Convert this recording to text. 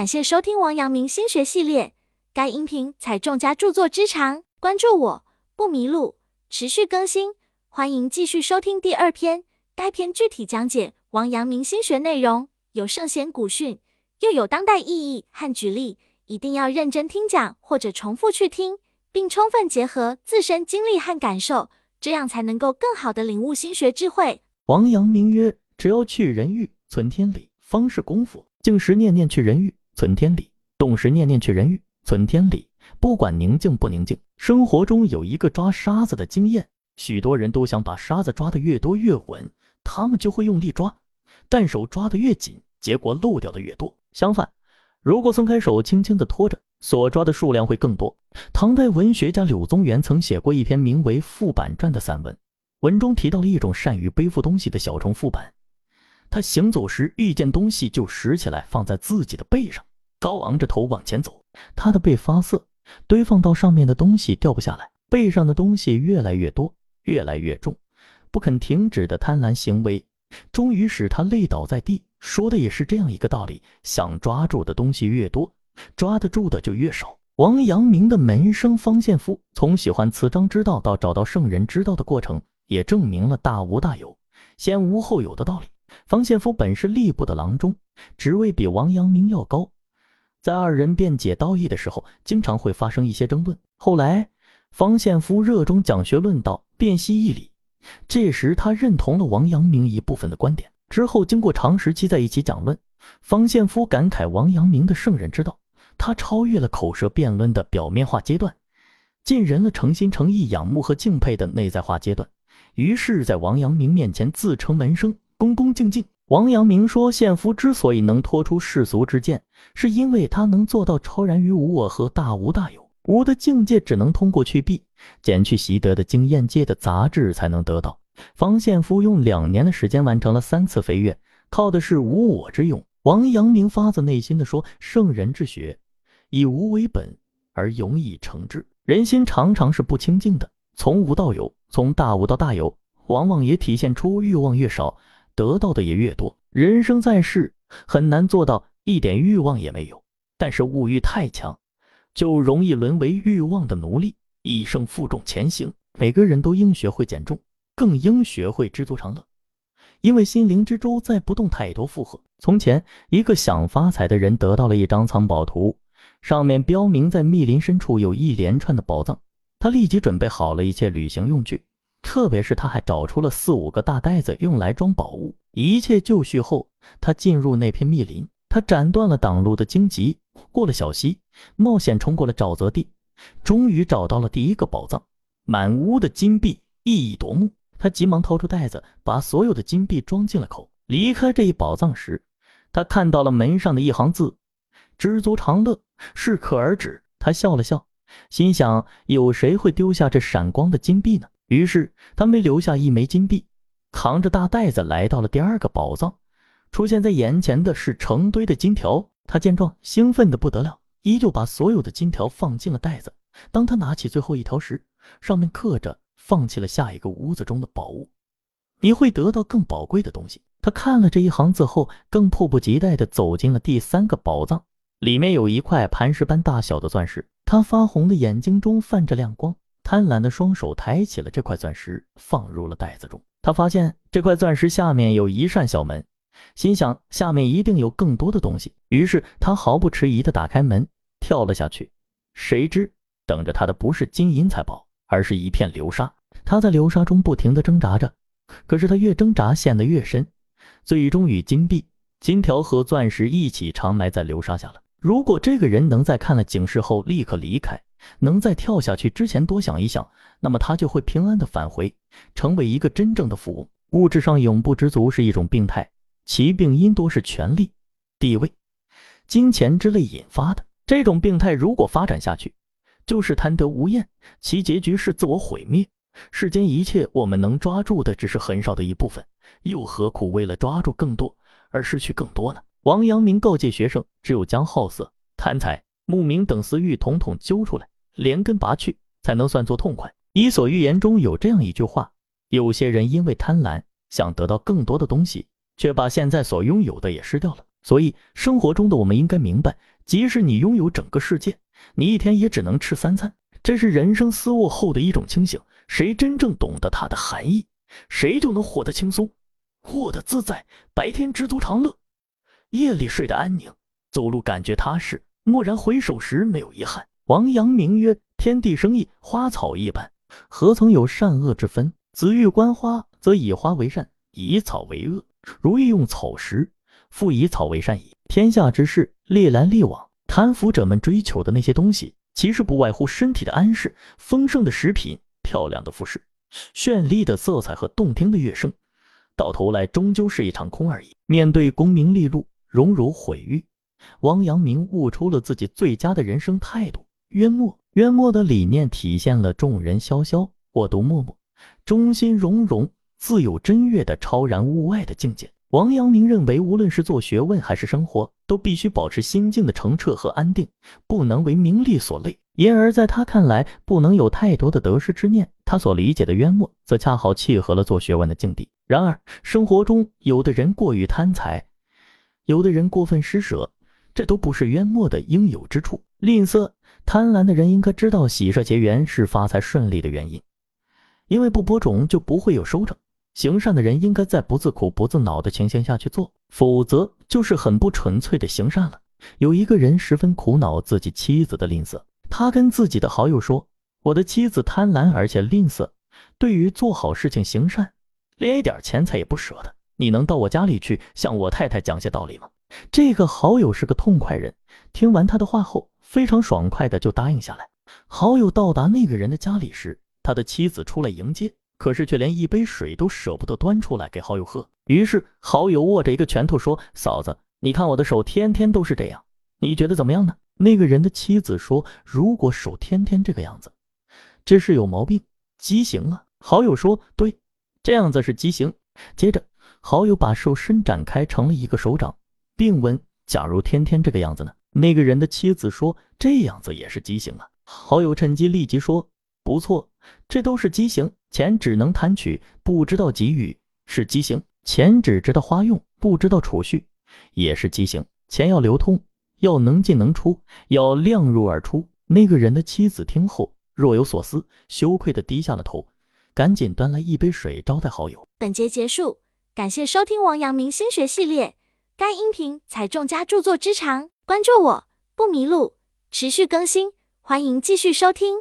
感谢收听王阳明心学系列，该音频采众家著作之长，关注我不迷路，持续更新，欢迎继续收听第二篇。该篇具体讲解王阳明心学内容，有圣贤古训，又有当代意义和举例，一定要认真听讲或者重复去听，并充分结合自身经历和感受，这样才能够更好的领悟心学智慧。王阳明曰：只要去人欲，存天理，方是功夫。静时念念去人欲，存天理；动时念念去人欲，存天理。不管宁静不宁静，生活中有一个抓沙子的经验。许多人都想把沙子抓得越多越稳。他们就会用力抓，但手抓得越紧，结果漏掉的越多。相反，如果松开手，轻轻地拖着，所抓的数量会更多。唐代文学家柳宗元曾写过一篇名为《副板传》的散文，文中提到了一种善于背负东西的小虫副板。他行走时遇见东西就拾起来放在自己的背上，高昂着头往前走。他的背发涩，堆放到上面的东西掉不下来，背上的东西越来越多，越来越重。不肯停止的贪婪行为，终于使他累倒在地。说的也是这样一个道理：想抓住的东西越多，抓得住的就越少。王阳明的门生方献夫，从喜欢辞章之道到找到圣人之道的过程，也证明了大无大有、先无后有的道理。方献夫本是吏部的郎中，职位比王阳明要高，在二人辩解道义的时候，经常会发生一些争论。后来，方献夫热衷讲学论道，辨析义理。这时，他认同了王阳明一部分的观点。之后，经过长时期在一起讲论，方献夫感慨王阳明的圣人之道，他超越了口舌辩论的表面化阶段，进人了诚心诚意仰慕和敬佩的内在化阶段。于是，在王阳明面前自称门生，恭恭敬敬。王阳明说，献夫之所以能脱出世俗之见，是因为他能做到超然于无我和大无大有。无的境界只能通过去弊、减去习得的经验界的杂质才能得到。方献夫用两年的时间完成了三次飞跃，靠的是无我之勇。王阳明发自内心的说：“圣人之学，以无为本而勇以成之。人心常常是不清净的，从无到有，从大无到大有，往往也体现出欲望越少，得到的也越多。人生在世，很难做到一点欲望也没有，但是物欲太强。”就容易沦为欲望的奴隶，一生负重前行。每个人都应学会减重，更应学会知足常乐，因为心灵之舟再不动太多负荷。从前，一个想发财的人得到了一张藏宝图，上面标明在密林深处有一连串的宝藏。他立即准备好了一切旅行用具，特别是他还找出了四五个大袋子用来装宝物。一切就绪后，他进入那片密林，他斩断了挡路的荆棘。过了小溪，冒险冲过了沼泽地，终于找到了第一个宝藏，满屋的金币，熠熠夺目。他急忙掏出袋子，把所有的金币装进了口。离开这一宝藏时，他看到了门上的一行字：“知足常乐，适可而止。”他笑了笑，心想：有谁会丢下这闪光的金币呢？于是他没留下一枚金币，扛着大袋子来到了第二个宝藏。出现在眼前的是成堆的金条。他见状，兴奋的不得了，依旧把所有的金条放进了袋子。当他拿起最后一条时，上面刻着“放弃了下一个屋子中的宝物，你会得到更宝贵的东西。”他看了这一行字后，更迫不及待地走进了第三个宝藏，里面有一块磐石般大小的钻石。他发红的眼睛中泛着亮光，贪婪的双手抬起了这块钻石，放入了袋子中。他发现这块钻石下面有一扇小门。心想下面一定有更多的东西，于是他毫不迟疑地打开门，跳了下去。谁知等着他的不是金银财宝，而是一片流沙。他在流沙中不停地挣扎着，可是他越挣扎陷得越深，最终与金币、金条和钻石一起长埋在流沙下了。如果这个人能在看了警示后立刻离开，能在跳下去之前多想一想，那么他就会平安的返回，成为一个真正的富翁。物质上永不知足是一种病态。其病因多是权力、地位、金钱之类引发的。这种病态如果发展下去，就是贪得无厌，其结局是自我毁灭。世间一切我们能抓住的只是很少的一部分，又何苦为了抓住更多而失去更多呢？王阳明告诫学生，只有将好色、贪财、慕名等私欲统统揪出来，连根拔去，才能算作痛快。《伊索寓言》中有这样一句话：有些人因为贪婪，想得到更多的东西。却把现在所拥有的也失掉了。所以，生活中的我们应该明白，即使你拥有整个世界，你一天也只能吃三餐。这是人生思沃后的一种清醒。谁真正懂得它的含义，谁就能活得轻松，活得自在。白天知足常乐，夜里睡得安宁，走路感觉踏实。蓦然回首时，没有遗憾。王阳明曰：“天地生意，花草一般，何曾有善恶之分？子欲观花，则以花为善，以草为恶。如欲用草食，复以草为善矣。天下之事，列来列往，贪腐者们追求的那些东西，其实不外乎身体的安适、丰盛的食品。”漂亮的服饰、绚丽的色彩和动听的乐声，到头来终究是一场空而已。面对功名利禄、荣辱毁誉，王阳明悟出了自己最佳的人生态度——渊默。渊默的理念体现了众人萧萧，我独默默，中心融融，自有真月的超然物外的境界。王阳明认为，无论是做学问还是生活，都必须保持心境的澄澈和安定，不能为名利所累。因而，在他看来，不能有太多的得失之念。他所理解的渊默，则恰好契合了做学问的境地。然而，生活中有的人过于贪财，有的人过分施舍，这都不是渊默的应有之处。吝啬、贪婪的人应该知道，喜舍结缘是发财顺利的原因，因为不播种就不会有收成。行善的人应该在不自苦、不自恼的情形下去做，否则就是很不纯粹的行善了。有一个人十分苦恼自己妻子的吝啬。他跟自己的好友说：“我的妻子贪婪而且吝啬，对于做好事情行善，连一点钱财也不舍得。你能到我家里去向我太太讲些道理吗？”这个好友是个痛快人，听完他的话后，非常爽快的就答应下来。好友到达那个人的家里时，他的妻子出来迎接，可是却连一杯水都舍不得端出来给好友喝。于是好友握着一个拳头说：“嫂子，你看我的手天天都是这样，你觉得怎么样呢？”那个人的妻子说：“如果手天天这个样子，这是有毛病，畸形啊。”好友说：“对，这样子是畸形。”接着，好友把手伸展开，成了一个手掌，并问：“假如天天这个样子呢？”那个人的妻子说：“这样子也是畸形啊。”好友趁机立即说：“不错，这都是畸形。钱只能贪取，不知道给予，是畸形；钱只知道花用，不知道储蓄，也是畸形。钱要流通。”要能进能出，要量入而出。那个人的妻子听后若有所思，羞愧的低下了头，赶紧端来一杯水招待好友。本节结束，感谢收听王阳明心学系列。该音频采众家著作之长，关注我不迷路，持续更新，欢迎继续收听。